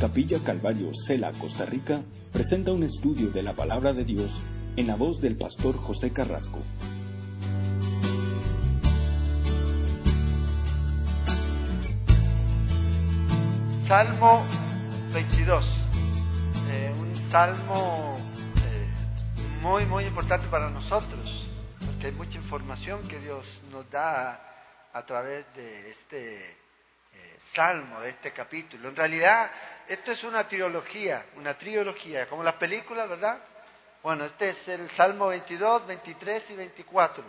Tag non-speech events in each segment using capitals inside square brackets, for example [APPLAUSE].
Capilla Calvario, Cela, Costa Rica, presenta un estudio de la palabra de Dios en la voz del pastor José Carrasco. Salmo 22, eh, un salmo eh, muy, muy importante para nosotros, porque hay mucha información que Dios nos da a través de este eh, salmo, de este capítulo. En realidad, esto es una trilogía, una trilogía, como las películas, ¿verdad? Bueno, este es el Salmo 22, 23 y 24.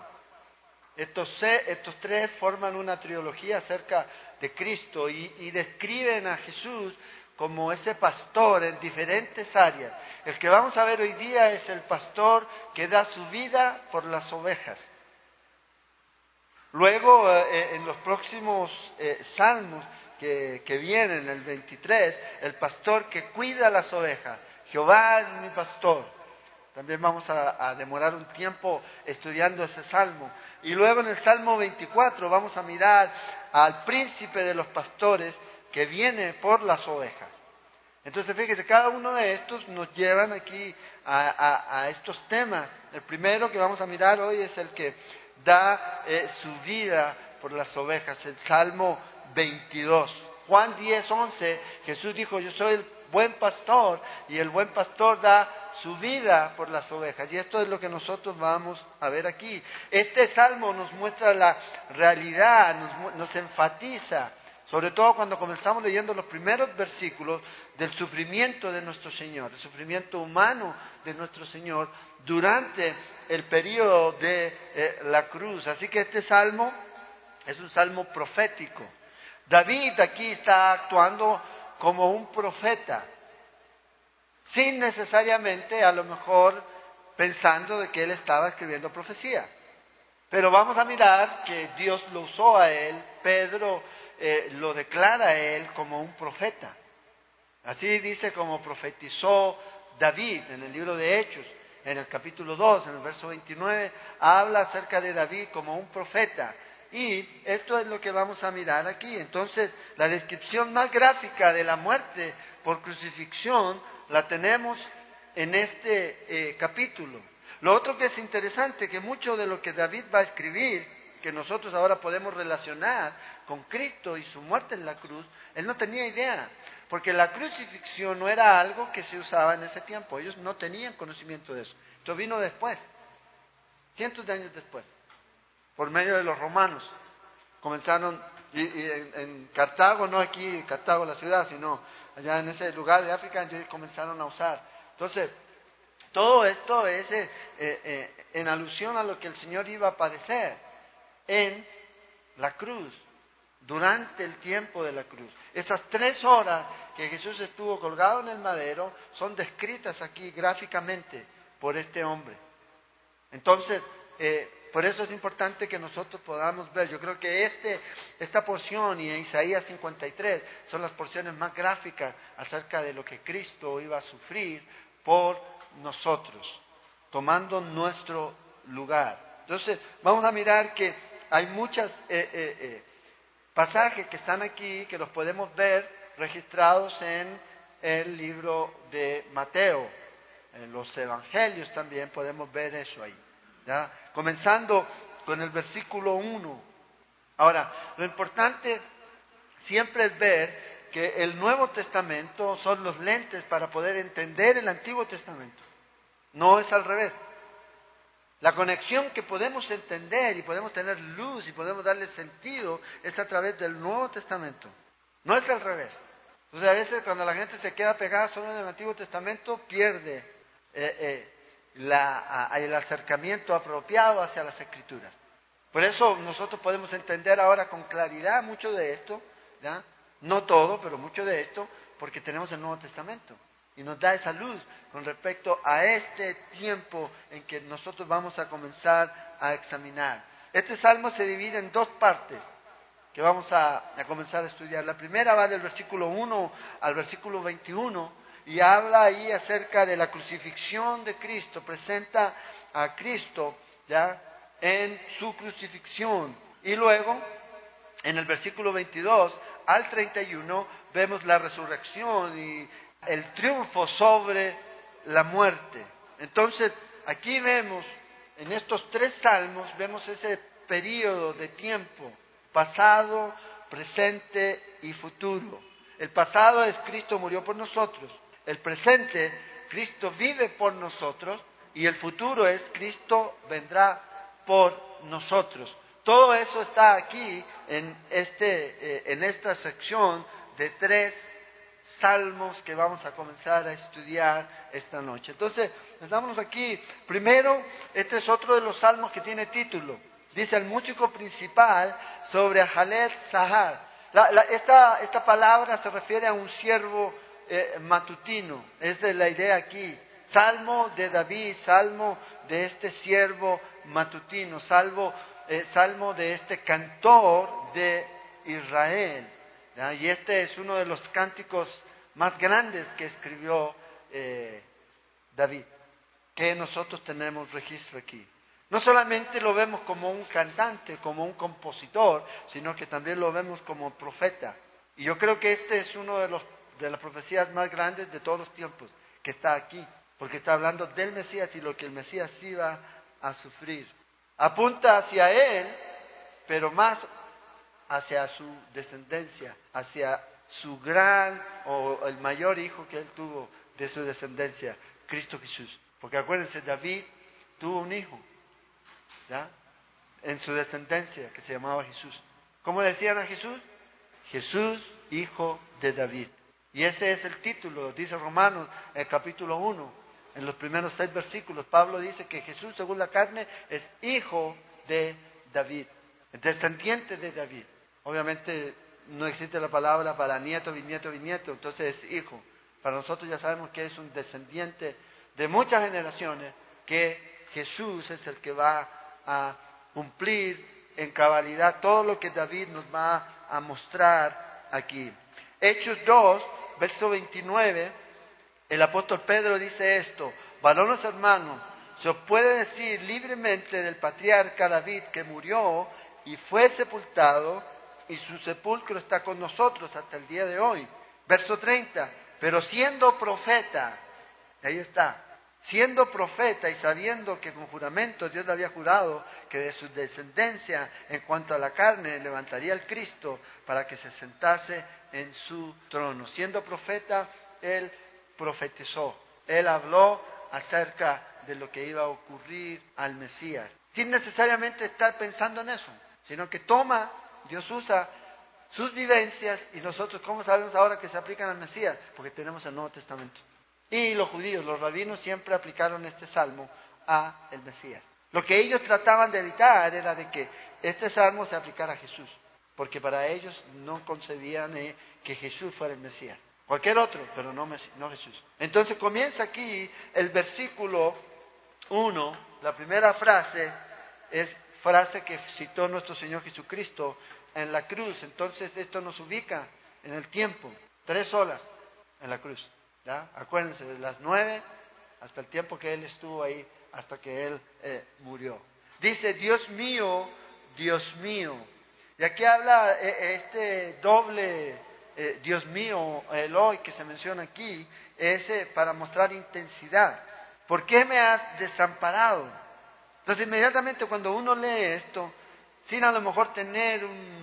Estos, estos tres forman una trilogía acerca de Cristo y, describen a Jesús como ese pastor en diferentes áreas. El que vamos a ver hoy día es el pastor que da su vida por las ovejas. Luego, eh, eh, en los próximos eh, salmos que, que, vienen, el 23, el pastor que cuida las ovejas. Jehová es mi pastor. También vamos a, demorar un tiempo estudiando ese salmo. Y luego en el salmo 24 vamos a mirar al príncipe de los pastores que viene por las ovejas. Entonces, fíjese, cada uno de estos nos llevan aquí a, a, a estos temas. El primero que vamos a mirar hoy es el que da eh, su vida por las ovejas. El Salmo 22. Juan 10, 11, Jesús dijo, yo soy el buen pastor y el buen pastor da su vida por las ovejas. Y esto es lo que nosotros vamos a ver aquí. Este salmo nos muestra la realidad, nos, nos enfatiza, sobre todo cuando comenzamos leyendo los primeros versículos del sufrimiento de nuestro Señor, el sufrimiento humano de nuestro Señor durante el periodo de eh, la cruz. Así que este salmo es un salmo profético. David aquí está actuando como un profeta, sin necesariamente a lo mejor pensando de que él estaba escribiendo profecía. Pero vamos a mirar que Dios lo usó a él, Pedro eh, lo declara a él como un profeta. Así dice como profetizó David en el libro de Hechos, en el capítulo 2, en el verso 29, habla acerca de David como un profeta. Y esto es lo que vamos a mirar aquí. Entonces, la descripción más gráfica de la muerte por crucifixión la tenemos en este eh, capítulo. Lo otro que es interesante, que mucho de lo que David va a escribir, que nosotros ahora podemos relacionar con Cristo y su muerte en la cruz, él no tenía idea, porque la crucifixión no era algo que se usaba en ese tiempo, ellos no tenían conocimiento de eso. Esto vino después, cientos de años después, por medio de los romanos. Comenzaron, y, en, en, Cartago, no aquí Cartago la ciudad, sino allá en ese lugar de África, comenzaron a usar. Entonces, todo esto es eh, eh, en alusión a lo que el Señor iba a padecer en la cruz, durante el tiempo de la cruz. Esas tres horas que Jesús estuvo colgado en el madero son descritas aquí gráficamente por este hombre. Entonces, eh, por eso es importante que nosotros podamos ver. Yo creo que este, esta porción y Isaías 53 son las porciones más gráficas acerca de lo que Cristo iba a sufrir por nosotros, tomando nuestro lugar. Entonces, vamos a mirar que hay muchas eh, eh, eh, pasajes que están aquí, que los podemos ver registrados en el libro de Mateo. En los evangelios también podemos ver eso ahí. ¿Ya? Comenzando con el versículo 1. Ahora, lo importante siempre es ver que el Nuevo Testamento son los lentes para poder entender el Antiguo Testamento. No es al revés. La conexión que podemos entender y podemos tener luz y podemos darle sentido es a través del Nuevo Testamento. No es al revés. Entonces a veces cuando la gente se queda pegada solo en el Antiguo Testamento pierde eh, eh, la, el acercamiento apropiado hacia las Escrituras. Por eso nosotros podemos entender ahora con claridad mucho de esto, no todo, pero mucho de esto, porque tenemos el Nuevo Testamento y nos da esa luz con respecto a este tiempo en que nosotros vamos a comenzar a examinar. Este salmo se divide en dos partes que vamos a, a comenzar a estudiar. La primera va del versículo 1 al versículo 21 y habla ahí acerca de la crucifixión de Cristo, presenta a Cristo ya en su crucifixión. Y luego en el versículo 22 al 31 vemos la resurrección y el triunfo sobre la muerte. Entonces, aquí vemos, en estos tres salmos, vemos ese periodo de tiempo, pasado, presente y futuro. El pasado es Cristo murió por nosotros. El presente, Cristo vive por nosotros. Y el futuro es Cristo vendrá por nosotros. Todo eso está aquí en, este, eh, en esta sección de tres salmos que vamos a comenzar a estudiar esta noche. Entonces, estamos aquí. Primero, este es otro de los salmos que tiene título. Dice el músico principal sobre Ahalet Sahar. esta, esta, palabra se refiere a un siervo eh, matutino. Es de la idea aquí. Salmo de David, salmo de este siervo matutino, salvo eh, salmo de este cantor de Israel. Y este es uno de los cánticos más grandes que escribió eh, David, que nosotros tenemos registro aquí. No solamente lo vemos como un cantante, como un compositor, sino que también lo vemos como profeta. Y yo creo que este es uno de, los, de las profecías más grandes de todos los tiempos, que está aquí, porque está hablando del Mesías y lo que el Mesías iba a sufrir apunta hacia Él, pero más hacia su descendencia, hacia su gran o el mayor hijo que Él tuvo de su descendencia, Cristo Jesús. Porque acuérdense, David tuvo un hijo. En su descendencia, que se llamaba Jesús. ¿Cómo decían a Jesús? Jesús, hijo de David. Y ese es el título, dice Romanos, el capítulo 1 en los primeros seis versículos, Pablo dice que Jesús, según la carne, es hijo de David, descendiente de David. Obviamente no existe la palabra para nieto, bisnieto, bisnieto, entonces es hijo. Para nosotros ya sabemos que es un descendiente de muchas generaciones, que Jesús es el que va a cumplir en cabalidad todo lo que David nos va a mostrar aquí. Hechos 2, verso 29 el apóstol Pedro dice esto, varones hermanos, se os puede decir libremente del patriarca David que murió y fue sepultado y su sepulcro está con nosotros hasta el día de hoy. Verso 30, pero siendo profeta, ahí está, siendo profeta y sabiendo que con juramento Dios le había jurado que de su descendencia en cuanto a la carne levantaría el Cristo para que se sentase en su trono. Siendo profeta, él profetizó, él habló acerca de lo que iba a ocurrir al Mesías, sin necesariamente estar pensando en eso, sino que toma, Dios usa sus vivencias y nosotros, ¿cómo sabemos ahora que se aplican al Mesías? Porque tenemos el Nuevo Testamento. Y los judíos, los rabinos siempre aplicaron este salmo a el Mesías. Lo que ellos trataban de evitar era de que este salmo se aplicara a Jesús, porque para ellos no concebían eh, que Jesús fuera el Mesías. Cualquier otro, pero no, Jesús. Entonces comienza aquí el versículo 1, la primera frase es frase que citó nuestro Señor Jesucristo en la cruz. Entonces esto nos ubica en el tiempo, tres horas en la cruz. ¿Ya? Acuérdense, de las nueve hasta el tiempo que Él estuvo ahí, hasta que Él eh, murió. Dice, Dios mío, Dios mío. Y aquí habla eh, este doble eh, Dios mío, hoy que se menciona aquí, es eh, para mostrar intensidad. ¿Por qué me has desamparado? Entonces inmediatamente cuando uno lee esto, sin a lo mejor tener un,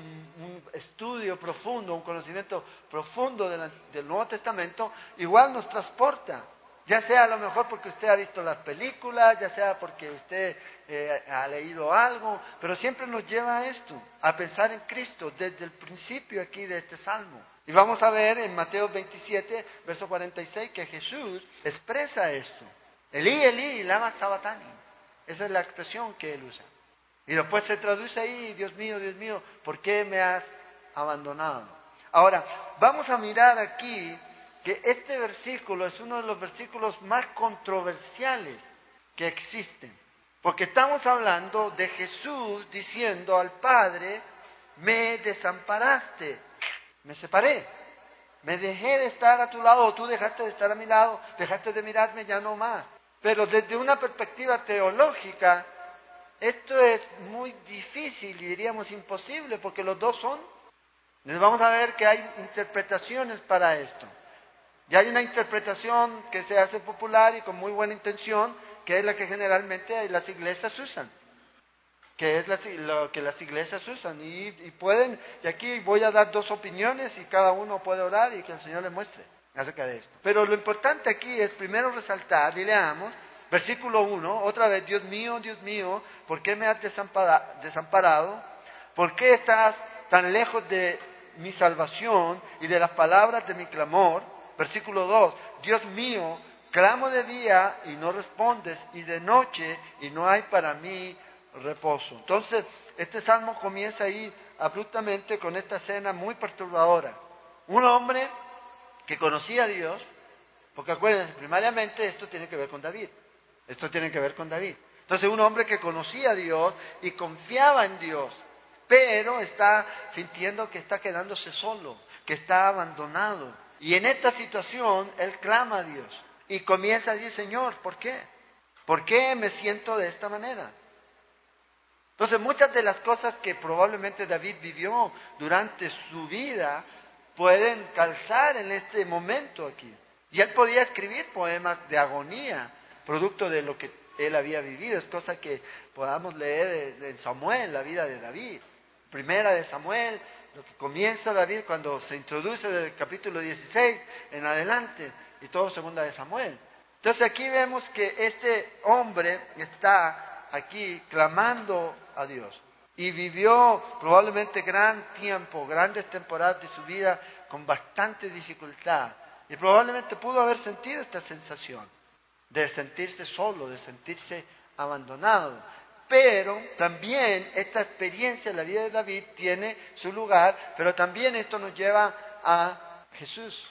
estudio profundo, un conocimiento profundo del Nuevo Testamento, igual nos transporta. Ya sea a lo mejor porque usted ha visto las películas, ya sea porque usted eh, ha leído algo, pero siempre nos lleva a esto, a pensar en Cristo desde el principio aquí de este salmo. Y vamos a ver en Mateo 27, verso 46, que Jesús expresa esto. Elí, Elí, lama sabatani. Esa es la expresión que él usa. Y después se traduce ahí, Dios mío, Dios mío, ¿por qué me has abandonado? Ahora, vamos a mirar aquí que este versículo es uno de los versículos más controversiales que existen. Porque estamos hablando de Jesús diciendo al Padre, me desamparaste me separé. Me dejé de estar a tu lado, o tú dejaste de estar a mi lado, dejaste de mirarme ya no más. Pero desde una perspectiva teológica, esto es muy difícil y diríamos imposible porque los dos son. Entonces vamos a ver que hay interpretaciones para esto. Y hay una interpretación que se hace popular y con muy buena intención, que es la que generalmente las iglesias usan que es lo que las iglesias usan. Y, pueden, y aquí voy a dar dos opiniones y cada uno puede orar y que el Señor le muestre acerca de esto. Pero lo importante aquí es primero resaltar, y leamos, versículo 1, otra vez, Dios mío, Dios mío, ¿por qué me has desamparado? ¿Por qué estás tan lejos de mi salvación y de las palabras de mi clamor? Versículo 2, Dios mío, clamo de día y no respondes, y de noche y no hay para mí reposo. Entonces, este salmo comienza ahí abruptamente con esta escena muy perturbadora. Un hombre que conocía a Dios, porque acuérdense, primariamente esto tiene que ver con David. Esto tiene que ver con David. Entonces, un hombre que conocía a Dios y confiaba en Dios, pero está sintiendo que está quedándose solo, que está abandonado. Y en esta situación, él clama a Dios y comienza a decir, Señor, ¿por qué? ¿Por qué me siento de esta manera? Entonces muchas de las cosas que probablemente David vivió durante su vida pueden calzar en este momento aquí. Y él podía escribir poemas de agonía, producto de lo que él había vivido. Es cosa que podamos leer en Samuel, la vida de David. Primera de Samuel, lo que comienza David cuando se introduce del capítulo 16 en adelante, y todo segunda de Samuel. Entonces aquí vemos que este hombre está aquí clamando a Dios. Y vivió probablemente gran tiempo, grandes temporadas de su vida con bastante dificultad. Y probablemente pudo haber sentido esta sensación de sentirse solo, de sentirse abandonado. Pero también esta experiencia en la vida de David tiene su lugar, pero también esto nos lleva a Jesús.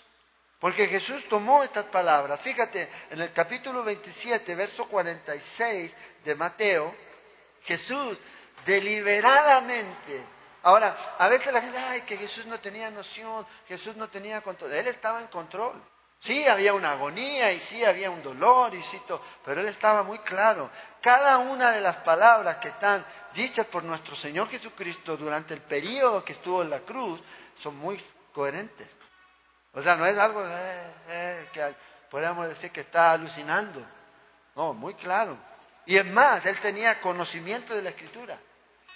Porque Jesús tomó estas palabras. Fíjate, en el capítulo 27, verso 46 de Mateo, Jesús deliberadamente. Ahora, a veces la gente, ay, que Jesús no tenía noción, Jesús no tenía control. Él estaba en control. Sí, había una agonía y sí había un dolor y sí, pero él estaba muy claro. Cada una de las palabras que están dichas por nuestro Señor Jesucristo durante el periodo que estuvo en la cruz son muy coherentes. O sea, no es algo eh, eh, que podríamos decir que está alucinando. No, muy claro. Y es más, él tenía conocimiento de la escritura.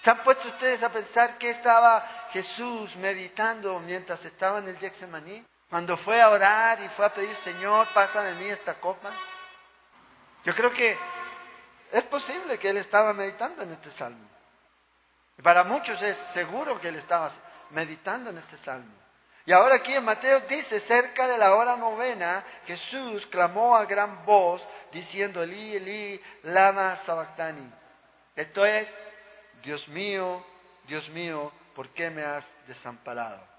¿Se han puesto ustedes a pensar qué estaba Jesús meditando mientras estaba en el Getsemaní? Cuando fue a orar y fue a pedir, Señor, pasa de mí esta copa. Yo creo que es posible que él estaba meditando en este salmo. Y para muchos es seguro que él estaba meditando en este salmo. Y ahora aquí en Mateo dice, cerca de la hora novena, Jesús clamó a gran voz diciendo, Eli, Eli, lama sabactani. Esto es, Dios mío, Dios mío, ¿por qué me has desamparado?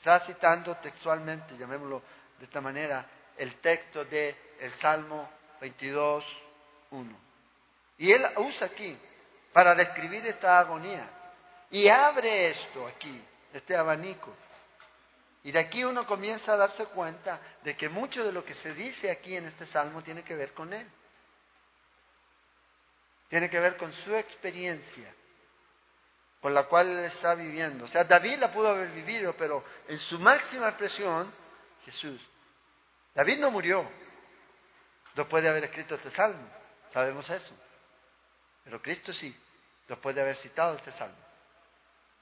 Está citando textualmente, llamémoslo de esta manera, el texto del el Salmo 22, 1. Y él usa aquí para describir esta agonía. Y abre esto aquí, este abanico y de aquí uno comienza a darse cuenta de que mucho de lo que se dice aquí en este salmo tiene que ver con él. Tiene que ver con su experiencia, con la cual él está viviendo. O sea, David la pudo haber vivido, pero en su máxima expresión, Jesús. David no murió después de haber escrito este salmo, sabemos eso. Pero Cristo sí, después de haber citado este salmo.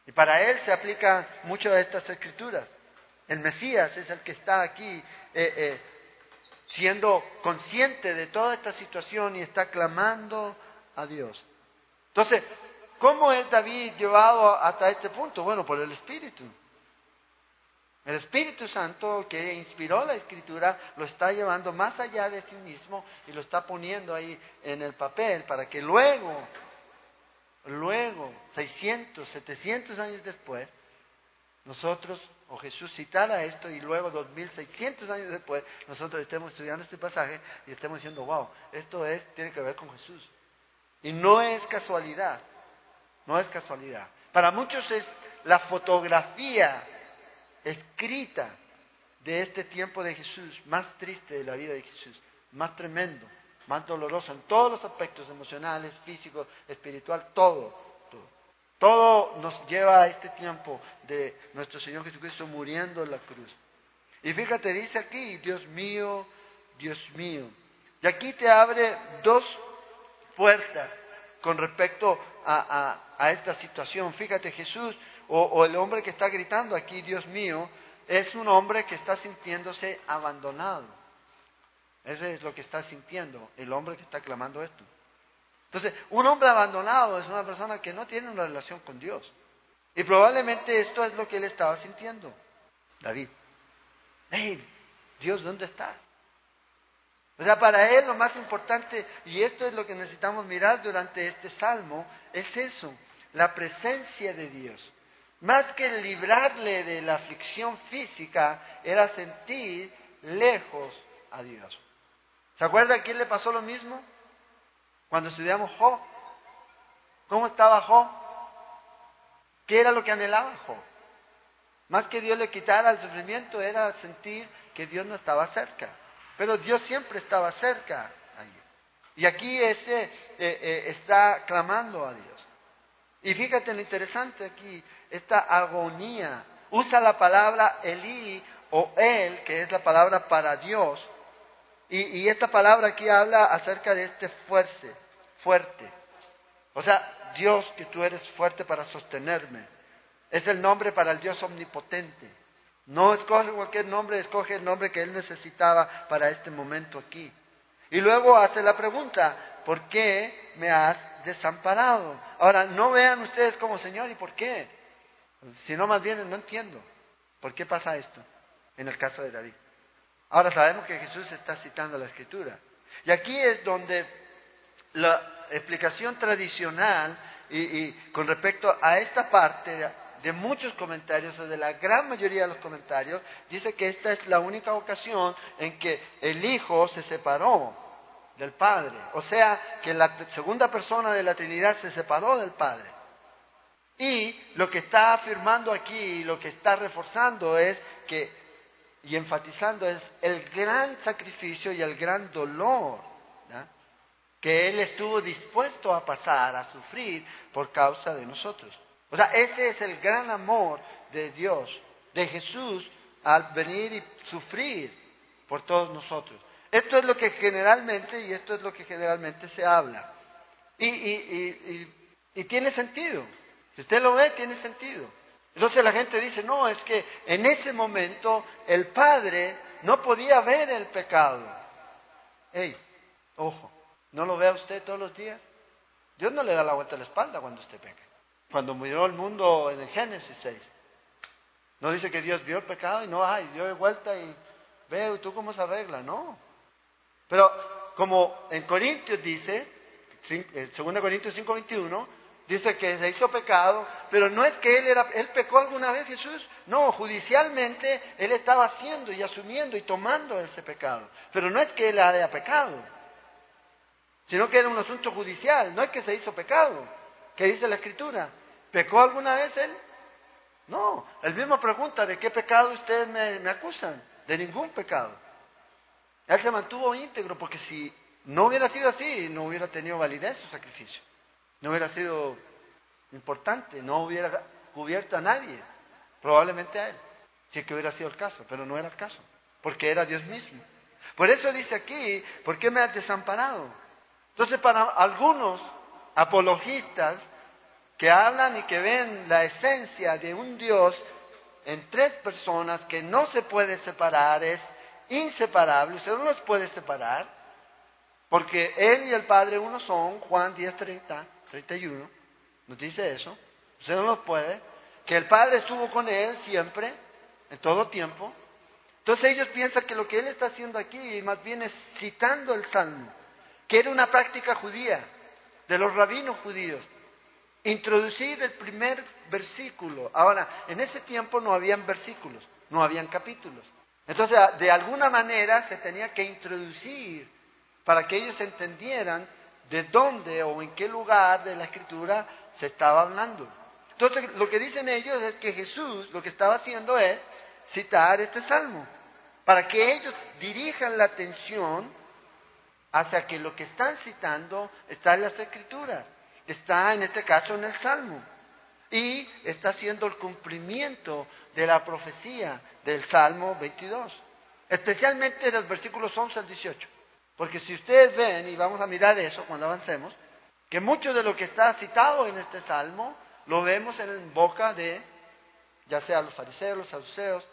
Y para él se aplican muchas de estas escrituras. El Mesías es el que está aquí eh, eh, siendo consciente de toda esta situación y está clamando a Dios. Entonces, ¿cómo es David llevado hasta este punto? Bueno, por el Espíritu. El Espíritu Santo que inspiró la escritura lo está llevando más allá de sí mismo y lo está poniendo ahí en el papel para que luego, luego, 600, 700 años después, nosotros o Jesús citara esto y luego 2600 años después nosotros estemos estudiando este pasaje y estemos diciendo, wow, esto es, tiene que ver con Jesús. Y no es casualidad, no es casualidad. Para muchos es la fotografía escrita de este tiempo de Jesús, más triste de la vida de Jesús, más tremendo. más doloroso en todos los aspectos emocionales, físicos, espiritual, todo, todo. Todo nos lleva a este tiempo de nuestro Señor Jesucristo muriendo en la cruz. Y fíjate, dice aquí, Dios mío, Dios mío. Y aquí te abre dos puertas con respecto a, esta situación. Fíjate, Jesús o, el hombre que está gritando aquí, Dios mío, es un hombre que está sintiéndose abandonado. Ese es lo que está sintiendo el hombre que está clamando esto. Entonces, un hombre abandonado es una persona que no tiene una relación con Dios. Y probablemente esto es lo que él estaba sintiendo. David, hey, Dios, ¿dónde estás? O sea, para él lo más importante, y esto es lo que necesitamos mirar durante este salmo, es eso, la presencia de Dios. Más que librarle de la aflicción física, era sentir lejos a Dios. ¿Se acuerda a quién le pasó lo mismo? Cuando estudiamos Job. ¿Cómo estaba Job? ¿Qué era lo que anhelaba Job? Más que Dios le quitara el sufrimiento, era sentir que Dios no estaba cerca. Pero Dios siempre estaba cerca allí. Y aquí ese eh, eh, está clamando a Dios. Y fíjate lo interesante aquí, esta agonía. Usa la palabra Elí o él, que es la palabra para Dios. Y, y esta palabra aquí habla acerca de este fuerte, fuerte. O sea, Dios, que tú eres fuerte para sostenerme. Es el nombre para el Dios omnipotente. No escoge cualquier nombre, escoge el nombre que él necesitaba para este momento aquí. Y luego hace la pregunta, ¿por qué me has desamparado? Ahora, no vean ustedes como Señor, ¿y por qué? Si no, más bien no entiendo. ¿Por qué pasa esto? En el caso de David. Ahora sabemos que Jesús está citando la Escritura. Y aquí es donde la explicación tradicional y con respecto a esta parte de muchos comentarios, o de la gran mayoría de los comentarios, dice que esta es la única ocasión en que el Hijo se separó del Padre. O sea, que la segunda persona de la Trinidad se separó del Padre. Y lo que está afirmando aquí, lo que está reforzando es que, y enfatizando es el gran sacrificio y el gran dolor que Él estuvo dispuesto a pasar, a sufrir por causa de nosotros. O sea, ese es el gran amor de Dios, de Jesús, al venir y sufrir por todos nosotros. Esto es lo que generalmente, y esto es lo que generalmente se habla. Y, y, y, tiene sentido. Si usted lo ve, tiene sentido. Entonces la gente dice, no, es que en ese momento el Padre no podía ver el pecado. Ey, ojo, ¿no lo ve usted todos los días? Dios no le da la vuelta a la espalda cuando usted peca cuando murió el mundo en el Génesis 6. No dice que Dios vio el pecado y no, ay, dio de vuelta y ve, ¿tú cómo se arregla? No. Pero como en Corintios dice, 2 eh, Corintios 5:21, dice que se hizo pecado, pero no es que él, era, él pecó alguna vez Jesús, no, judicialmente él estaba haciendo y asumiendo y tomando ese pecado, pero no es que él haya pecado, sino que era un asunto judicial, no es que se hizo pecado. ¿Qué dice la Escritura? ¿Pecó alguna vez él? No, el mismo pregunta, ¿de qué pecado ustedes me, acusan? De ningún pecado. Él se mantuvo íntegro porque si no hubiera sido así, no hubiera tenido validez su sacrificio. No hubiera sido importante, no hubiera cubierto a nadie, probablemente a él, si es que hubiera sido el caso, pero no era el caso, porque era Dios mismo. Por eso dice aquí, ¿por qué me has desamparado? Entonces, para algunos apologistas que hablan y que ven la esencia de un Dios en tres personas que no se puede separar, es inseparable, usted no los puede separar, porque Él y el Padre uno son, Juan 10, 30, 31, nos dice eso, usted no los puede, que el Padre estuvo con Él siempre, en todo tiempo, entonces ellos piensan que lo que Él está haciendo aquí más bien es citando el Salmo, que era una práctica judía, de los rabinos judíos. Introducir el primer versículo. Ahora, en ese tiempo no habían versículos, no habían capítulos. Entonces, de alguna manera se tenía que introducir para que ellos entendieran de dónde o en qué lugar de la escritura se estaba hablando. Entonces, lo que dicen ellos es que Jesús lo que estaba haciendo es citar este salmo, para que ellos dirijan la atención hacia que lo que están citando está en las escrituras, está en este caso en el Salmo, y está haciendo el cumplimiento de la profecía del Salmo 22, especialmente de los versículos 11 al 18. Porque si ustedes ven, y vamos a mirar eso cuando avancemos, que mucho de lo que está citado en este Salmo lo vemos en boca de, ya sea los fariseos, los saduceos,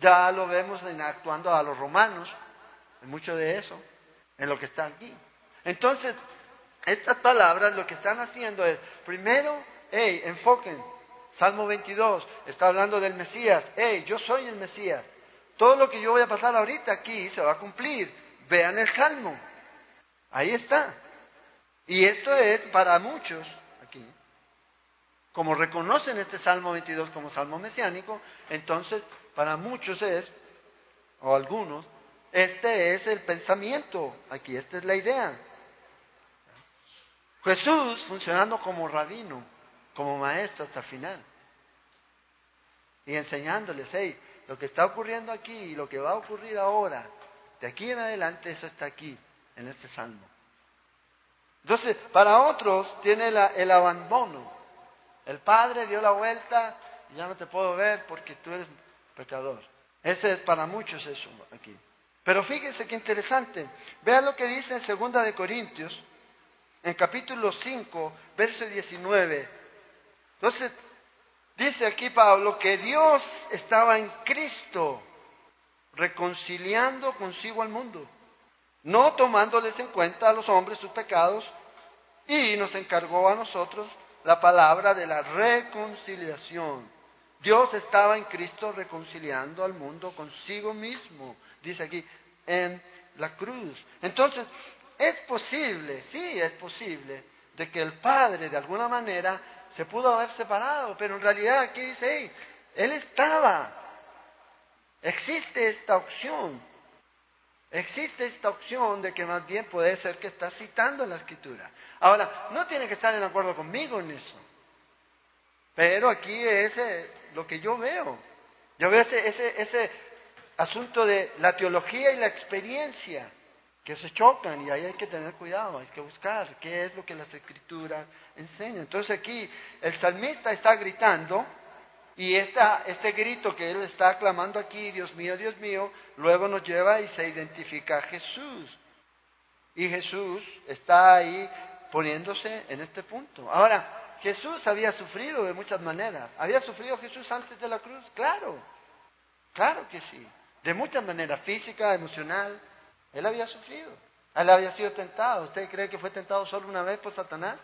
ya lo vemos en actuando a los romanos, en mucho de eso, en lo que está aquí. Entonces, estas palabras lo que están haciendo es, primero, hey, enfoquen, Salmo 22 está hablando del Mesías, hey, yo soy el Mesías. Todo lo que yo voy a pasar ahorita aquí se va a cumplir. Vean el Salmo. Ahí está. Y esto es para muchos aquí. Como reconocen este Salmo 22 como Salmo mesiánico, entonces para muchos es, o algunos, este es el pensamiento aquí, esta es la idea. Jesús funcionando como rabino, como maestro hasta el final. Y enseñándoles, hey, lo que está ocurriendo aquí y lo que va a ocurrir ahora, de aquí en adelante, eso está aquí, en este salmo. Entonces, para otros tiene el abandono. El Padre dio la vuelta y ya no te puedo ver porque tú eres pecador. Ese es para muchos eso aquí. Pero fíjense qué interesante. Vean lo que dice en Segunda de Corintios, en capítulo 5, verso 19. Entonces, dice aquí Pablo que Dios estaba en Cristo reconciliando consigo al mundo no tomándoles en cuenta a los hombres sus pecados, y nos encargó a nosotros la palabra de la reconciliación. Dios estaba en Cristo reconciliando al mundo consigo mismo, dice aquí, en la cruz. Entonces, es posible, sí, es posible, de que el Padre de alguna manera se pudo haber separado, pero en realidad aquí dice, Él estaba. Existe esta opción. Existe esta opción de que más bien puede ser que está citando la escritura. Ahora, no tiene que estar en acuerdo conmigo en eso. Pero aquí es eh, lo que yo veo. Yo veo ese, ese, ese asunto de la teología y la experiencia que se chocan y ahí hay que tener cuidado, hay que buscar qué es lo que las escrituras enseñan. Entonces aquí el salmista está gritando y este grito que él está clamando aquí, Dios mío, Dios mío, luego nos lleva y se identifica a Jesús. Y Jesús está ahí poniéndose en este punto. Ahora, Jesús había sufrido de muchas maneras. ¿Había sufrido Jesús antes de la cruz? Claro, claro que sí. De muchas maneras, física, emocional. Él había sufrido. Él había sido tentado. ¿Usted cree que fue tentado solo una vez por Satanás?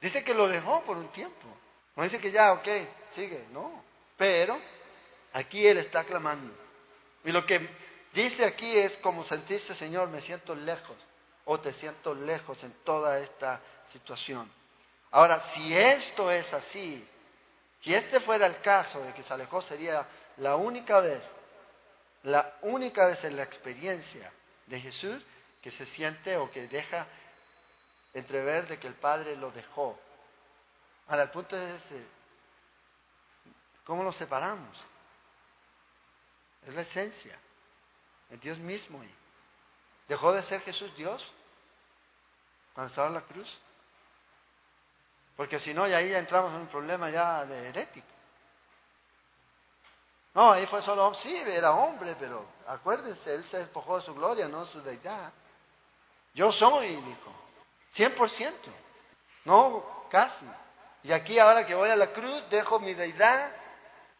Dice que lo dejó por un tiempo. No dice que ya, ok, sigue, no. Pero aquí Él está clamando. Y lo que dice aquí es como sentiste, Señor, me siento lejos o te siento lejos en toda esta situación. Ahora, si esto es así, si este fuera el caso de que se alejó, sería la única vez, la única vez en la experiencia de Jesús que se siente o que deja entrever de que el Padre lo dejó Ahora, el punto es este, ¿cómo nos separamos? Es la esencia, es Dios mismo. ¿Dejó de ser Jesús Dios cuando estaba en la cruz? Porque si no, y ahí ya entramos en un problema ya de herético. No, ahí fue solo. Sí, era hombre, pero acuérdense, él se despojó de su gloria, no su deidad. Yo soy, dijo, 100%, no casi. Y aquí ahora que voy a la cruz dejo mi deidad.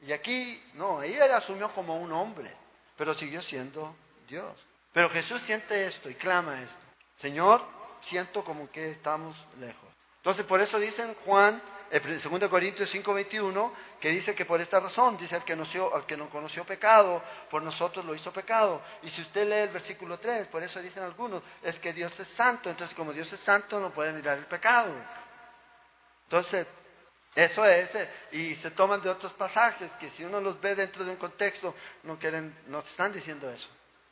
Y aquí, no, ella asumió como un hombre, pero siguió siendo Dios. Pero Jesús siente esto y clama esto. Señor, siento como que estamos lejos. Entonces por eso dicen Juan, 2 Corintios 5:21, que dice que por esta razón, dice el al que no conoció pecado, por nosotros lo hizo pecado. Y si usted lee el versículo 3, por eso dicen algunos, es que Dios es santo, entonces como Dios es santo no puede mirar el pecado. Entonces, eso es, eh, y se toman de otros pasajes que si uno los ve dentro de un contexto, no, quieren, no están diciendo eso,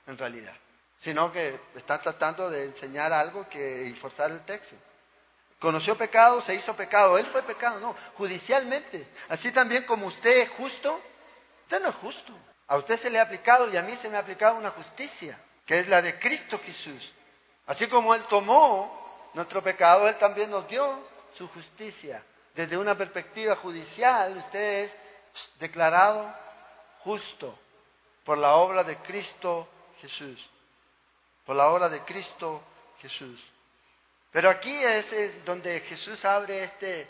en realidad, sino que están tratando de enseñar algo que, y forzar el texto. Conoció pecado, se hizo pecado, él fue pecado, no, judicialmente. Así también como usted es justo, usted no es justo. A usted se le ha aplicado y a mí se me ha aplicado una justicia, que es la de Cristo Jesús. Así como Él tomó nuestro pecado, Él también nos dio su justicia. Desde una perspectiva judicial, usted es declarado justo por la obra de Cristo Jesús. Por la obra de Cristo Jesús. Pero aquí es donde Jesús abre este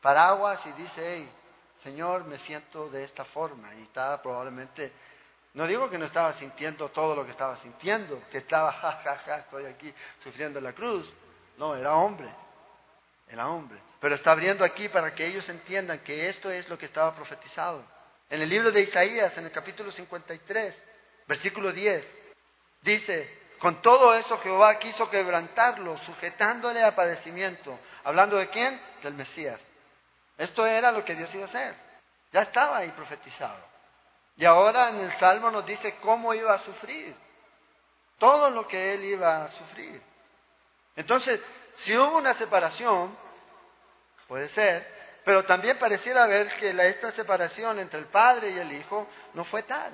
paraguas y dice, hey, Señor, me siento de esta forma. Y estaba probablemente, no digo que no estaba sintiendo todo lo que estaba sintiendo, que estaba, [LAUGHS] ja, ja, ja, estoy aquí sufriendo la cruz. No, era hombre, era hombre. Pero está abriendo aquí para que ellos entiendan que esto es lo que estaba profetizado. En el libro de Isaías, en el capítulo 53, versículo 10, dice, con todo eso Jehová quiso quebrantarlo, sujetándole a padecimiento. ¿Hablando de quién? Del Mesías. Esto era lo que Dios iba a hacer. Ya estaba ahí profetizado. Y ahora en el Salmo nos dice cómo iba a sufrir. Todo lo que él iba a sufrir. Entonces, si hubo una separación, puede ser, pero también pareciera ver que esta separación entre el Padre y el Hijo no fue tal.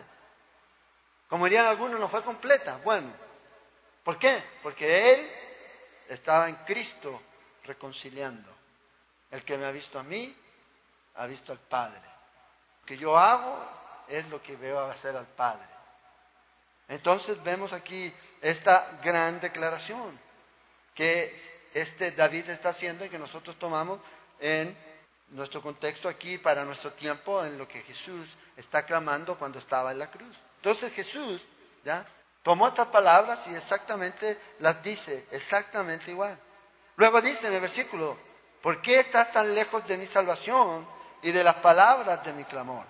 Como dirían algunos, no fue completa. Bueno, ¿por qué? Porque Él estaba en Cristo reconciliando. El que me ha visto a mí, ha visto al Padre. Lo que yo hago es lo que veo hacer al Padre. Entonces vemos aquí esta gran declaración que este David está haciendo y que nosotros tomamos en nuestro contexto aquí para nuestro tiempo en lo que Jesús está clamando cuando estaba en la cruz. Entonces Jesús, ¿ya? Tomó estas palabras y exactamente las dice, exactamente igual. Luego dice en el versículo ¿Por qué estás tan lejos de mi salvación y de las palabras de mi clamor?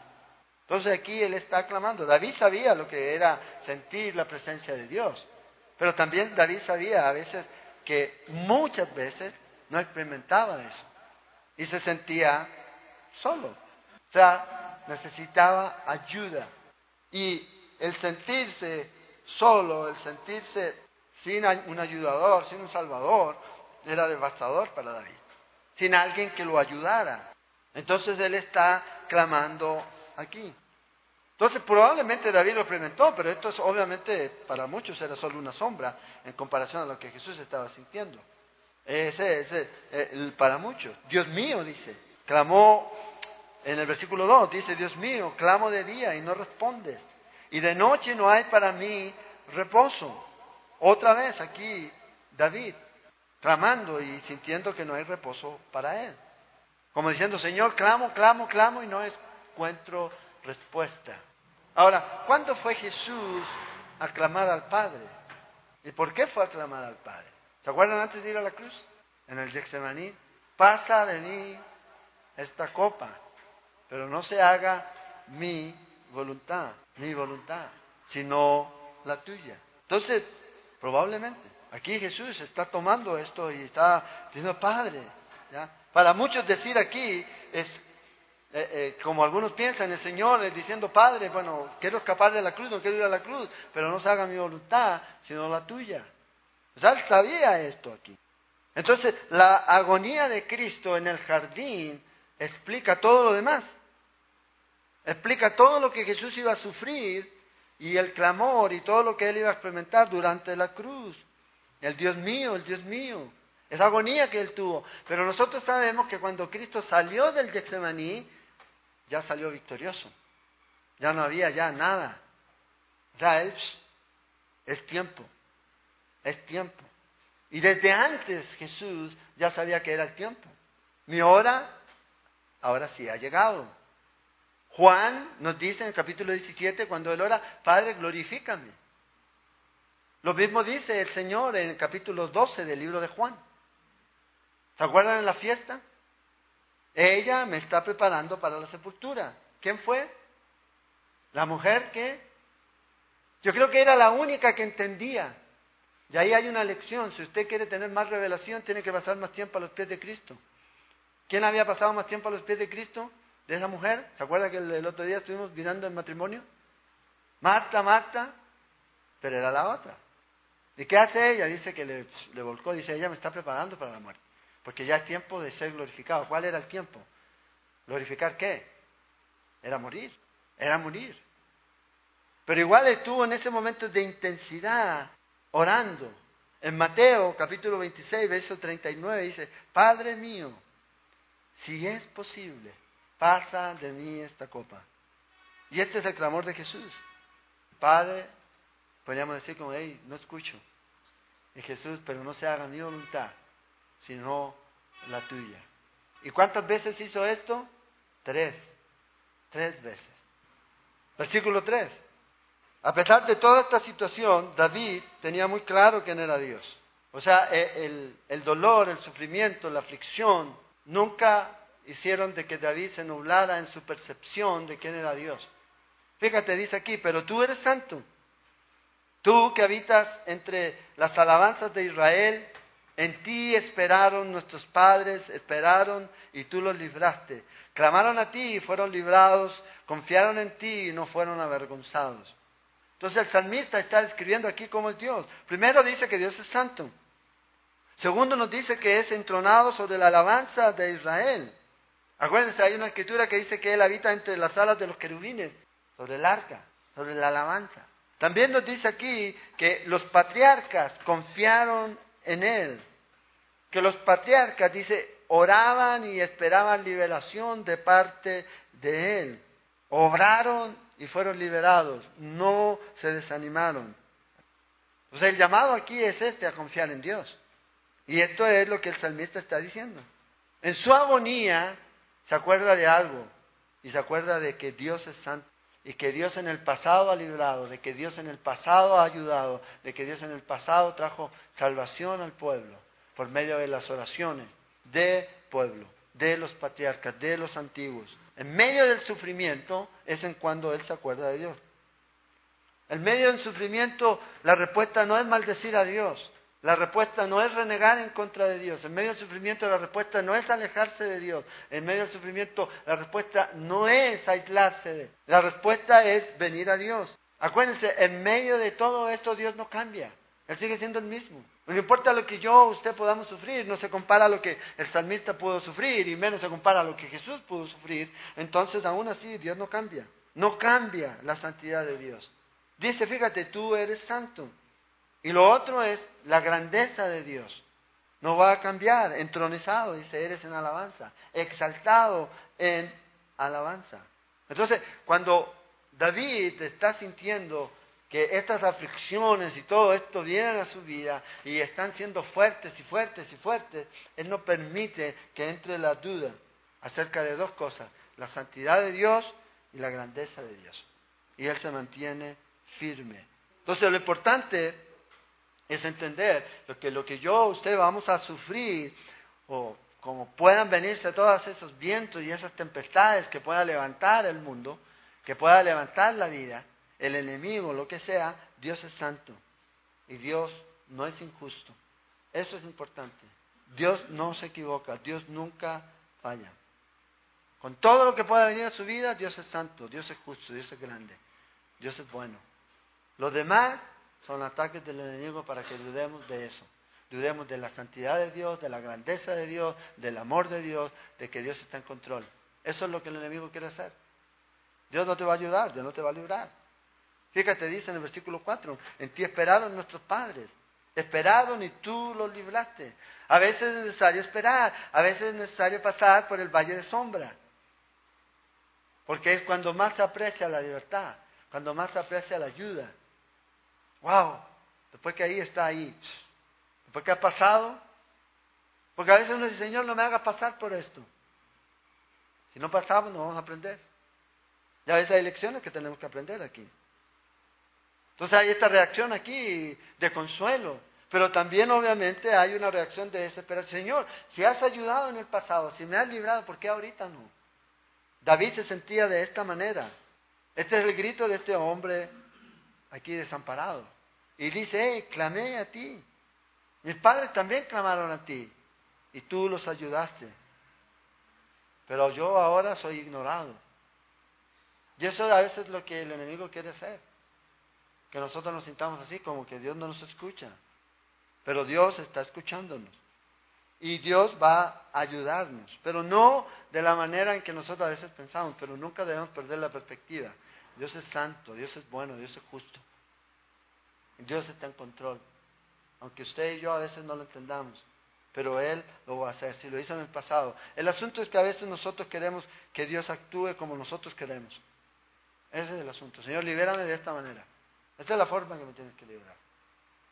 Entonces aquí él está clamando. David sabía lo que era sentir la presencia de Dios, pero también David sabía a veces que muchas veces no experimentaba eso y se sentía solo. O sea, necesitaba ayuda. Y el sentirse solo, el sentirse sin un ayudador, sin un salvador, era devastador para David sin alguien que lo ayudara. Entonces él está clamando aquí. Entonces probablemente David lo experimentó, pero esto es, obviamente para muchos era solo una sombra en comparación a lo que Jesús estaba sintiendo. Ese es eh, para muchos. Dios mío, dice. Clamó en el versículo 2, dice, Dios mío, clamo de día y no respondes. Y de noche no hay para mí reposo. Otra vez aquí David clamando y sintiendo que no hay reposo para él. Como diciendo, Señor, clamo, clamo, clamo y no encuentro respuesta. Ahora, ¿cuándo fue Jesús a clamar al Padre? ¿Y por qué fue a clamar al Padre? ¿Se acuerdan antes de ir a la cruz? En el Getsemaní. Pasa de mí esta copa, pero no se haga mi voluntad, mi voluntad, sino la tuya. Entonces, probablemente Aquí Jesús está tomando esto y está diciendo, Padre. Para muchos decir aquí es, eh, eh, como algunos piensan, el Señor es diciendo, Padre, bueno, quiero escapar de la cruz, no quiero ir a la cruz, pero no se haga mi voluntad, sino la tuya. O sabía esto aquí. Entonces, la agonía de Cristo en el jardín explica todo lo demás. Explica todo lo que Jesús iba a sufrir y el clamor y todo lo que él iba a experimentar durante la cruz. El Dios mío, el Dios mío. Esa agonía que él tuvo. Pero nosotros sabemos que cuando Cristo salió del Getsemaní, ya salió victorioso. Ya no había ya nada. Ya es tiempo. Es tiempo. Y desde antes Jesús ya sabía que era el tiempo. Mi hora, ahora sí ha llegado. Juan nos dice en el capítulo 17, cuando él ora, Padre, glorifícame. Lo mismo dice el Señor en el capítulo 12 del libro de Juan. ¿Se acuerdan de la fiesta? Ella me está preparando para la sepultura. ¿Quién fue? La mujer que yo creo que era la única que entendía. Y ahí hay una lección. Si usted quiere tener más revelación, tiene que pasar más tiempo a los pies de Cristo. ¿Quién había pasado más tiempo a los pies de Cristo? De esa mujer. ¿Se acuerda que el, otro día estuvimos mirando el matrimonio? Marta, Marta, pero era la otra. ¿Y qué hace ella? Dice que le, le, volcó, dice, ella me está preparando para la muerte, porque ya es tiempo de ser glorificado. ¿Cuál era el tiempo? ¿Glorificar qué? Era morir, era morir. Pero igual estuvo en ese momento de intensidad, orando, En Mateo capítulo 26, verso 39 dice, Padre mío, si es posible, pasa de mí esta copa. Y este es el clamor de Jesús. Padre, podríamos decir como, hey, no escucho. Y Jesús, pero no se haga mi voluntad, sino la tuya. ¿Y cuántas veces hizo esto? Tres. Tres veces. Versículo 3. A pesar de toda esta situación, David tenía muy claro quién era Dios. O sea, e, el, el, dolor, el sufrimiento, la aflicción, nunca hicieron de que David se nublara en su percepción de quién era Dios. Fíjate, dice aquí, pero tú eres santo. Tú que habitas entre las alabanzas de Israel, en ti esperaron nuestros padres, esperaron y tú los libraste. Clamaron a ti y fueron librados, confiaron en ti y no fueron avergonzados. Entonces el salmista está describiendo aquí cómo es Dios. Primero dice que Dios es santo. Segundo nos dice que es entronado sobre la alabanza de Israel. Acuérdense, hay una escritura que dice que Él habita entre las alas de los querubines, sobre el arca, sobre la alabanza. También nos dice aquí que los patriarcas confiaron en Él. Que los patriarcas, dice, oraban y esperaban liberación de parte de Él. Obraron y fueron liberados, no se desanimaron. O sea, el llamado aquí es este, a confiar en Dios. Y esto es lo que el salmista está diciendo. En su agonía se acuerda de algo y se acuerda de que Dios es santo y que Dios en el pasado ha librado, de que Dios en el pasado ha ayudado, de que Dios en el pasado trajo salvación al pueblo por medio de las oraciones de pueblo, de los patriarcas, de los antiguos. En medio del sufrimiento es en cuando Él se acuerda de Dios. En medio del sufrimiento la respuesta no es maldecir a Dios, la respuesta no es renegar en contra de Dios. En medio del sufrimiento la respuesta no es alejarse de Dios. En medio del sufrimiento la respuesta no es aislarse de La respuesta es venir a Dios. Acuérdense, en medio de todo esto Dios no cambia. Él sigue siendo el mismo. No importa lo que yo o usted podamos sufrir, no se compara a lo que el salmista pudo sufrir y menos se compara a lo que Jesús pudo sufrir. Entonces aún así Dios no cambia. No cambia la santidad de Dios. Dice, fíjate, tú eres santo. Y lo otro es la grandeza de Dios. No va a cambiar, entronizado, dice, eres en alabanza, exaltado en alabanza. Entonces, cuando David está sintiendo que estas aflicciones y todo esto vienen a su vida y están siendo fuertes y fuertes y fuertes, Él no permite que entre la duda acerca de dos cosas, la santidad de Dios y la grandeza de Dios. Y Él se mantiene firme. Entonces lo importante es entender lo que, lo que yo, usted vamos a sufrir, o como puedan venirse todos esos vientos y esas tempestades que pueda levantar el mundo, que pueda levantar la vida, el enemigo, lo que sea, Dios es santo y Dios no es injusto. Eso es importante. Dios no se equivoca, Dios nunca falla. Con todo lo que pueda venir a su vida, Dios es santo, Dios es justo, Dios es grande, Dios es bueno. Los demás son ataques del enemigo para que dudemos de eso. Dudemos de la santidad de Dios, de la grandeza de Dios, del amor de Dios, de que Dios está en control. Eso es lo que el enemigo quiere hacer. Dios no te va a ayudar, Dios no te va a librar. Fíjate, dice en el versículo 4, en ti esperaron nuestros padres. Esperaron y tú los libraste. A veces es necesario esperar, a veces es necesario pasar por el valle de sombra. Porque es cuando más se aprecia la libertad, cuando más se aprecia la ayuda, Wow, después que ahí está ahí, después que ha pasado, porque a veces uno dice, Señor, no me haga pasar por esto. Si no pasamos, no vamos a aprender. Y a veces hay lecciones que tenemos que aprender aquí. Entonces hay esta reacción aquí de consuelo, pero también obviamente hay una reacción de desesperación. Señor, si has ayudado en el pasado, si me has librado, ¿por qué ahorita no? David se sentía de esta manera. Este es el grito de este hombre aquí desamparado. Y dice, hey, clamé a ti. Mis padres también clamaron a ti y tú los ayudaste. Pero yo ahora soy ignorado. Y eso a veces es lo que el enemigo quiere hacer. Que nosotros nos sintamos así, como que Dios no nos escucha. Pero Dios está escuchándonos. Y Dios va a ayudarnos. Pero no de la manera en que nosotros a veces pensamos. Pero nunca debemos perder la perspectiva. Dios es santo, Dios es bueno, Dios es justo. Dios está en control. aunque usted y yo a veces no lo entendamos. Pero Él lo va a hacer, si lo hizo en el pasado. El asunto es que a veces nosotros queremos que Dios actúe como nosotros queremos. Ese es el asunto. Señor, libérame de esta manera. Esta es la forma que me tienes que liberar.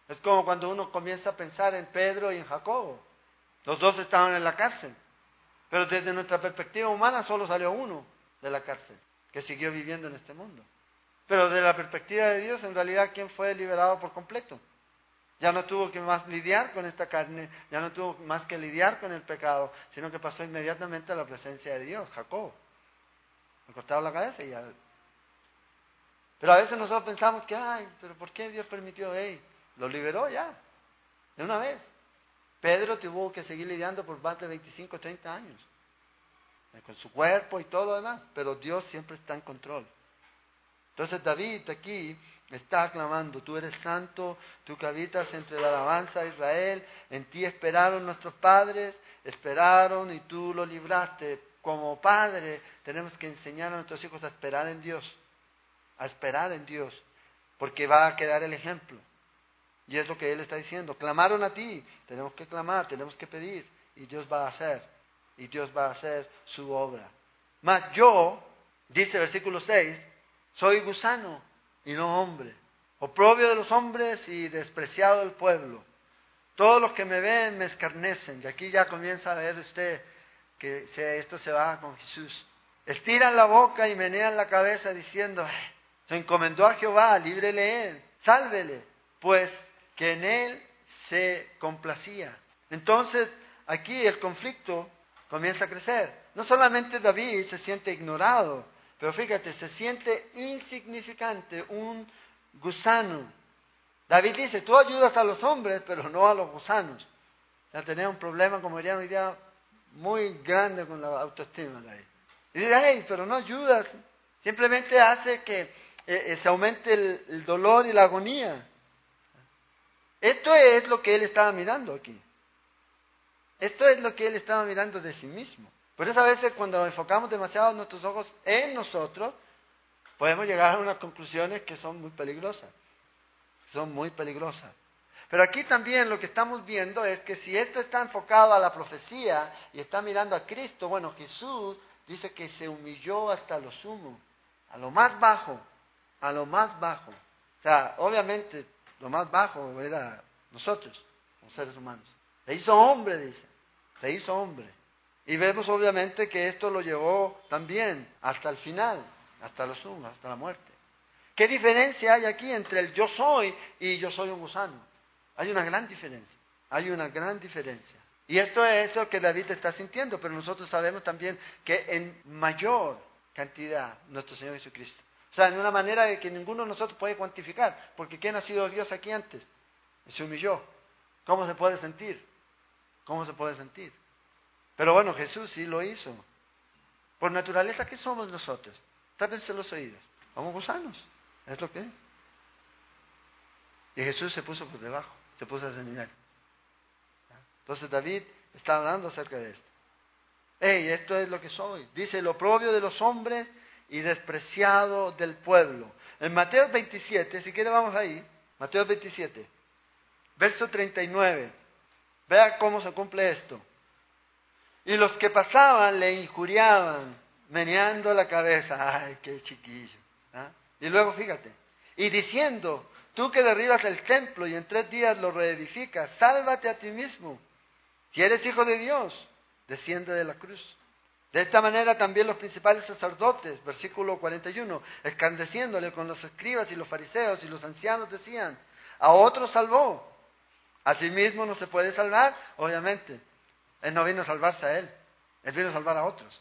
Es como cuando uno comienza a pensar en Pedro y en Jacobo. Los dos estaban en la cárcel. Pero desde nuestra perspectiva humana solo salió uno de la cárcel, que siguió viviendo en este mundo. Pero desde la perspectiva de Dios, en realidad, ¿quién fue liberado por completo? Ya no tuvo que más lidiar con esta carne, ya no tuvo más que lidiar con el pecado, sino que pasó inmediatamente a la presencia de Dios, Jacob. cortaba la cabeza y ya. Pero a veces nosotros pensamos que, ay, pero ¿por qué Dios permitió? Hey, lo liberó ya, de una vez. Pedro tuvo que seguir lidiando por más de 25, 30 años, con su cuerpo y todo lo demás, pero Dios siempre está en control. Entonces David aquí está aclamando, tú eres santo, tú que habitas entre la alabanza de Israel, en ti esperaron nuestros padres, esperaron y tú lo libraste. Como padre tenemos que enseñar a nuestros hijos a esperar en Dios, a esperar en Dios, porque va a quedar el ejemplo. Y es lo que Él está diciendo, clamaron a ti, tenemos que clamar, tenemos que pedir, y Dios va a hacer, y Dios va a hacer su obra. Mas yo, dice versículo 6, soy gusano y no hombre, oprobio de los hombres y despreciado del pueblo. Todos los que me ven me escarnecen. Y aquí ya comienza a ver usted que esto se va con Jesús. Estiran la boca y menean la cabeza diciendo, se encomendó a Jehová, líbrele él, sálvele, pues que en él se complacía. Entonces, aquí el conflicto comienza a crecer. No solamente David se siente ignorado, pero fíjate, se siente insignificante, un gusano. David dice, tú ayudas a los hombres, pero no a los gusanos. Ya tenía un problema, como dirían hoy día, muy grande con la autoestima ahí. Y dice, hey, pero no ayudas. Simplemente hace que eh, eh, se aumente el dolor y la agonía. Esto es lo que él estaba mirando aquí. Esto es lo que él estaba mirando de sí mismo. Por eso a veces cuando enfocamos demasiado nuestros ojos en nosotros, podemos llegar a unas conclusiones que son muy peligrosas. Son muy peligrosas. Pero aquí también lo que estamos viendo es que si esto está enfocado a la profecía y está mirando a Cristo, bueno, Jesús dice que se humilló hasta lo sumo, a lo más bajo, a lo más bajo. O sea, obviamente lo más bajo era nosotros, los seres humanos. Se hizo hombre, dice, se hizo hombre. Y vemos obviamente que esto lo llevó también hasta el final, hasta la suma, hasta la muerte. ¿Qué diferencia hay aquí entre el yo soy y yo soy un gusano? Hay una gran diferencia, hay una gran diferencia. Y esto es lo que David está sintiendo, pero nosotros sabemos también que en mayor cantidad nuestro Señor Jesucristo. O sea, en una manera que ninguno de nosotros puede cuantificar, porque ¿quién ha sido Dios aquí antes? Se humilló. ¿Cómo se puede sentir? ¿Cómo se puede sentir? Pero bueno, Jesús sí lo hizo. Por naturaleza, ¿qué somos nosotros? Tápense los oídos. Somos gusanos. Es lo que es. Y Jesús se puso por debajo, se puso a ese Entonces David está hablando acerca de esto. Hey, esto es lo que soy. Dice el oprobio de los hombres y despreciado del pueblo. En Mateo 27, si quiere vamos ahí, Mateo 27, verso 39. Vea cómo se cumple esto. Y los que pasaban le injuriaban, meneando la cabeza. Ay, qué chiquillo. ¿ah? Y luego fíjate. Y diciendo, tú que derribas el templo y en tres días lo reedificas, sálvate a ti mismo. Si eres hijo de Dios, desciende de la cruz. De esta manera también los principales sacerdotes, versículo 41, escandeciéndole con los escribas y los fariseos y los ancianos decían, a otro salvó, a sí mismo no se puede salvar, obviamente. Él no vino a salvarse a él, él vino a salvar a otros.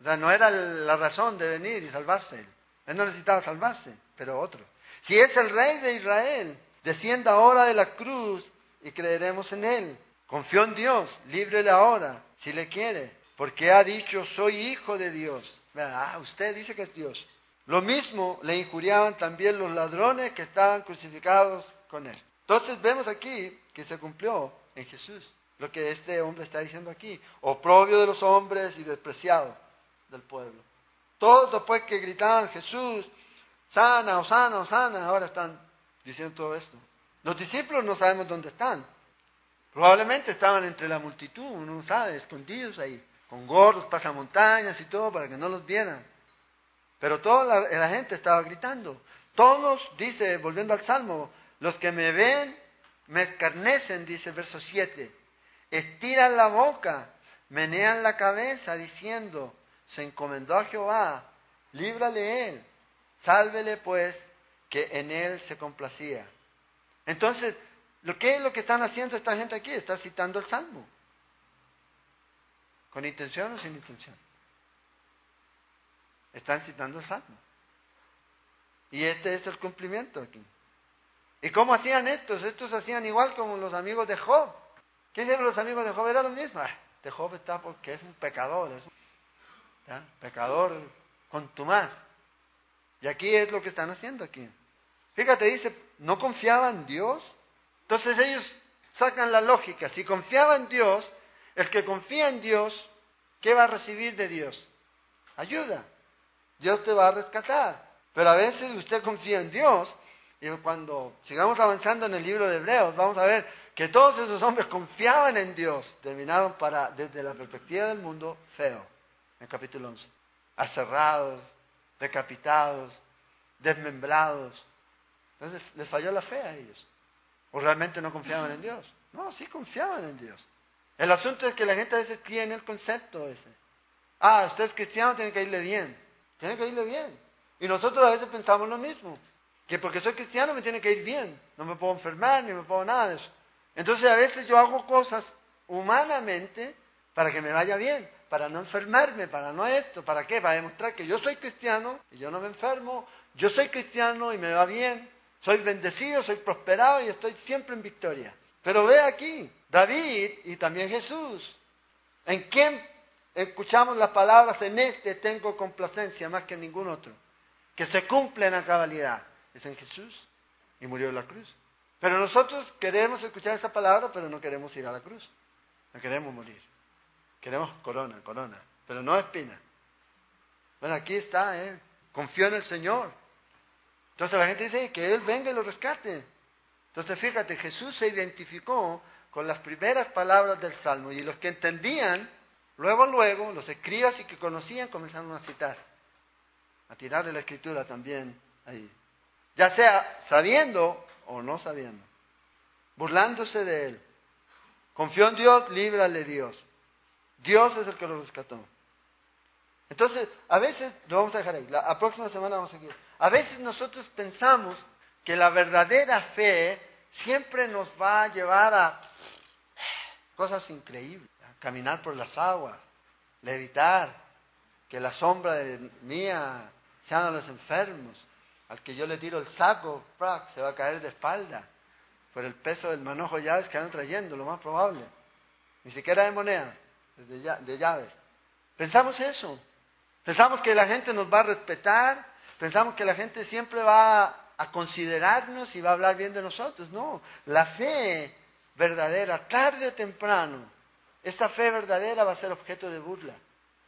O sea, no era la razón de venir y salvarse él. Él no necesitaba salvarse, pero otro. Si es el rey de Israel, descienda ahora de la cruz y creeremos en él. Confió en Dios, líbrele ahora, si le quiere, porque ha dicho, soy hijo de Dios. Ah, usted dice que es Dios. Lo mismo le injuriaban también los ladrones que estaban crucificados con él. Entonces vemos aquí que se cumplió en Jesús lo que este hombre está diciendo aquí, oprobio de los hombres y despreciado del pueblo. Todos después que gritaban Jesús, sana, o sana, o sana, ahora están diciendo todo esto. Los discípulos no sabemos dónde están. Probablemente estaban entre la multitud, uno no sabe, escondidos ahí, con gorros, pasamontañas y todo para que no los vieran. Pero toda la, gente estaba gritando. Todos, dice, volviendo al Salmo, los que me ven me escarnecen, dice verso 7. Estiran la boca, menean la cabeza, diciendo, se encomendó a Jehová, líbrale él, sálvele pues, que en él se complacía. Entonces, ¿lo ¿qué es lo que están haciendo esta gente aquí? Está citando el Salmo. ¿Con intención o sin intención? Están citando el Salmo. Y este es el cumplimiento aquí. ¿Y cómo hacían estos? Estos hacían igual como los amigos de Job. ¿Qué hicieron los amigos de Job? Era lo mismo. Ah, de Job está porque es un pecador, es un pecador contumaz. Y aquí es lo que están haciendo aquí. Fíjate, dice, ¿no confiaba en Dios? Entonces ellos sacan la lógica. Si confiaba en Dios, el que confía en Dios, ¿qué va a recibir de Dios? Ayuda. Dios te va a rescatar. Pero a veces usted confía en Dios y cuando sigamos avanzando en el libro de Hebreos, vamos a ver que todos esos hombres confiaban en Dios, terminaron para, desde la perspectiva del mundo, feo, en capítulo 11. Acerrados, decapitados, desmembrados, entonces les falló la fe a ellos. ¿O realmente no confiaban en Dios? No, sí confiaban en Dios. El asunto es que la gente a veces tiene el concepto ese. Ah, usted es cristiano, tiene que irle bien. Tiene que irle bien. Y nosotros a veces pensamos lo mismo. Que porque soy cristiano me tiene que ir bien. No me puedo enfermar ni me puedo nada de eso. Entonces a veces yo hago cosas humanamente para que me vaya bien, para no enfermarme, para no esto, ¿para qué? Para demostrar que yo soy cristiano y yo no me enfermo, yo soy cristiano y me va bien, soy bendecido, soy prosperado y estoy siempre en victoria. Pero ve aquí, David y también Jesús. ¿En quién escuchamos las palabras en este tengo complacencia más que en ningún otro? Que se cumplen a cabalidad. Es en Jesús y murió en la cruz. Pero nosotros queremos escuchar esa palabra, pero no queremos ir a la cruz. No queremos morir. Queremos corona, corona, pero no espina. Bueno, aquí está Él. ¿eh? Confió en el Señor. Entonces la gente dice que Él venga y lo rescate. Entonces fíjate, Jesús se identificó con las primeras palabras del Salmo y los que entendían, luego, luego, los escribas y que conocían comenzaron a citar, a tirar de la escritura también ahí. Ya sea sabiendo o no sabiendo, burlándose de Él. Confió en Dios, líbrale Dios. Dios es el que lo rescató. Entonces, a veces, lo vamos a dejar ahí, la, próxima semana vamos a seguir. A veces nosotros pensamos que la verdadera fe siempre nos va a llevar a cosas increíbles, a caminar por las aguas, levitar, que la sombra de mía sean a los enfermos, al que yo le tiro el saco, se va a caer de espalda por el peso del manojo de llaves que andan trayendo, lo más probable. Ni siquiera de moneda, de llaves. Pensamos eso. Pensamos que la gente nos va a respetar, Pensamos que la gente siempre va a considerarnos y va a hablar bien de nosotros. No, la fe verdadera, tarde o temprano, esa fe verdadera va a ser objeto de burla,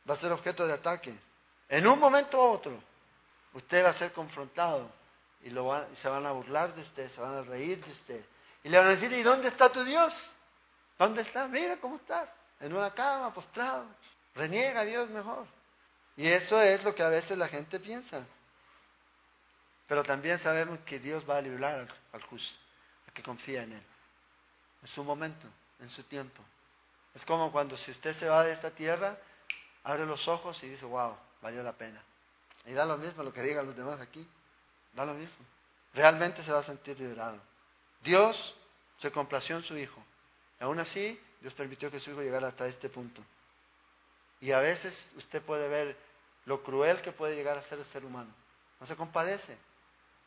va a ser objeto de ataque. En un momento u otro, usted va a ser confrontado y, se van a burlar de usted, se van a reír de usted. Y le van a decir, ¿y dónde está tu Dios? ¿Dónde está? Mira cómo está, en una cama, postrado. Reniega a Dios mejor. Y eso es lo que a veces la gente piensa. Pero también sabemos que Dios va a librar al, justo, al que confía en Él, en su momento, en su tiempo. Es como cuando si usted se va de esta tierra, abre los ojos y dice, wow, valió la pena. Y da lo mismo lo que digan los demás aquí, da lo mismo. Realmente se va a sentir liberado. Dios se complació en su Hijo. aún así, Dios permitió que su Hijo llegara hasta este punto. Y a veces usted puede ver lo cruel que puede llegar a ser el ser humano. No se compadece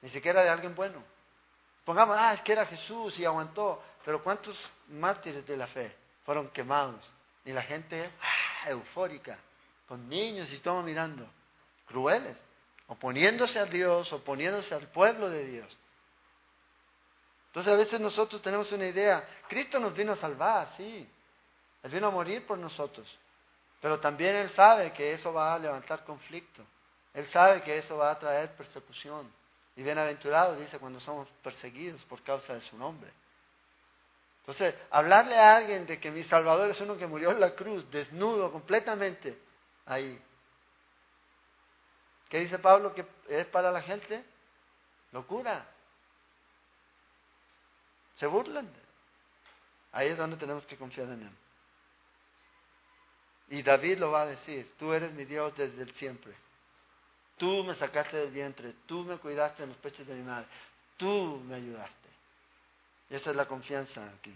ni siquiera de alguien bueno. Pongamos, ah, es que era Jesús y aguantó, pero ¿cuántos mártires de la fe fueron quemados? Y la gente, ah, eufórica, con niños y todo mirando, crueles, oponiéndose a Dios, oponiéndose al pueblo de Dios. Entonces a veces nosotros tenemos una idea, Cristo nos vino a salvar, sí, Él vino a morir por nosotros, pero también Él sabe que eso va a levantar conflicto, Él sabe que eso va a traer persecución. Y bienaventurados, dice, cuando somos perseguidos por causa de su nombre. Entonces, hablarle a alguien de que mi Salvador es uno que murió en la cruz, desnudo completamente, ahí. ¿Qué dice Pablo que es para la gente? Locura. Se burlan. Ahí es donde tenemos que confiar en Él. Y David lo va a decir, tú eres mi Dios desde el siempre. Tú me sacaste del vientre, tú me cuidaste en los pechos de mi madre, tú me ayudaste. Y esa es la confianza aquí.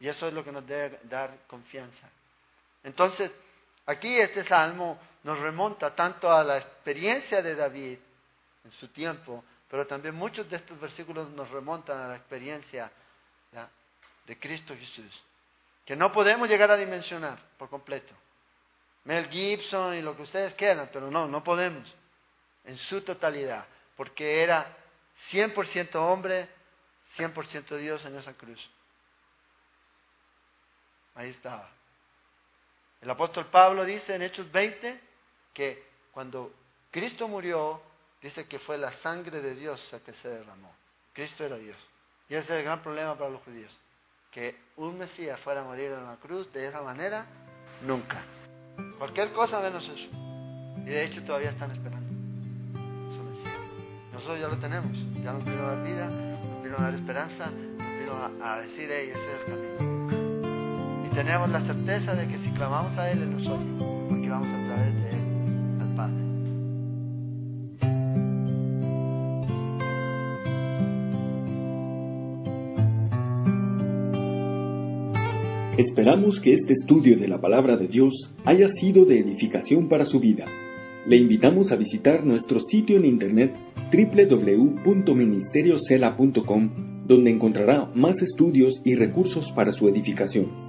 Y eso es lo que nos debe dar confianza. Entonces, aquí este salmo nos remonta tanto a la experiencia de David en su tiempo, pero también muchos de estos versículos nos remontan a la experiencia de Cristo Jesús, que no podemos llegar a dimensionar por completo. Mel Gibson y lo que ustedes quieran, pero no, no podemos, en su totalidad, porque era 100% hombre, 100% Dios en esa cruz. Ahí estaba. El apóstol Pablo dice en Hechos 20 que cuando Cristo murió, dice que fue la sangre de Dios la que se derramó. Cristo era Dios. Y ese es el gran problema para los judíos. Que un Mesías fuera a morir en la cruz de esa manera, nunca. Cualquier cosa menos eso. Y de hecho todavía están esperando su Mesías. Nosotros ya lo tenemos. Ya nos vino a dar vida, nos vino a dar esperanza, nos vino a, decir, hey, ese es el camino. Tenemos la certeza de que si clamamos a Él, Él nos oye, porque vamos a través de Él al Padre. Esperamos que este estudio de la palabra de Dios haya sido de edificación para su vida. Le invitamos a visitar nuestro sitio en internet www.ministeriocela.com, donde encontrará más estudios y recursos para su edificación.